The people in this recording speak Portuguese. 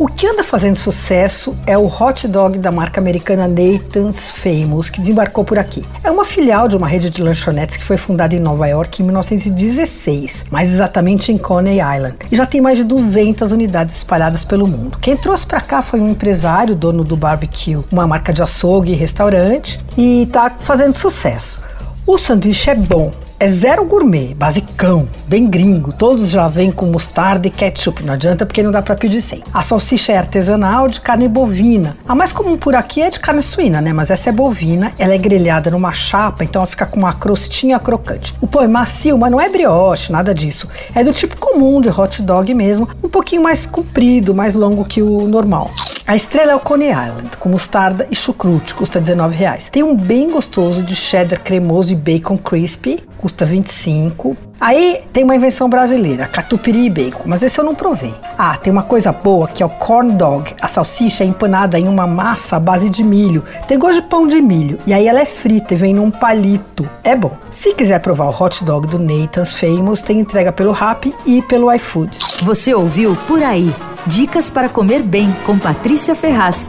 O que anda fazendo sucesso é o hot dog da marca americana Nathan's Famous, que desembarcou por aqui. É uma filial de uma rede de lanchonetes que foi fundada em Nova York em 1916, mais exatamente em Coney Island, e já tem mais de 200 unidades espalhadas pelo mundo. Quem trouxe para cá foi um empresário, dono do Barbecue, uma marca de açougue e restaurante, e está fazendo sucesso. O sanduíche é bom, é zero gourmet, basicão, bem gringo. Todos já vêm com mostarda e ketchup, não adianta porque não dá para pedir sem. A salsicha é artesanal de carne bovina. A mais comum por aqui é de carne suína, né? Mas essa é bovina, ela é grelhada numa chapa, então ela fica com uma crostinha crocante. O pão é macio, mas não é brioche, nada disso. É do tipo comum de hot dog mesmo, um pouquinho mais comprido, mais longo que o normal. A estrela é o Coney Island, com mostarda e chucrute, custa R$19,00. Tem um bem gostoso de cheddar cremoso e bacon crispy, custa 25. Aí tem uma invenção brasileira, catupiry e bacon, mas esse eu não provei. Ah, tem uma coisa boa que é o corn dog. A salsicha é empanada em uma massa à base de milho. Tem gosto de pão de milho. E aí ela é frita e vem num palito. É bom. Se quiser provar o hot dog do Nathan's Famous, tem entrega pelo Rap e pelo iFood. Você ouviu Por Aí. Dicas para comer bem com Patrícia Ferraz.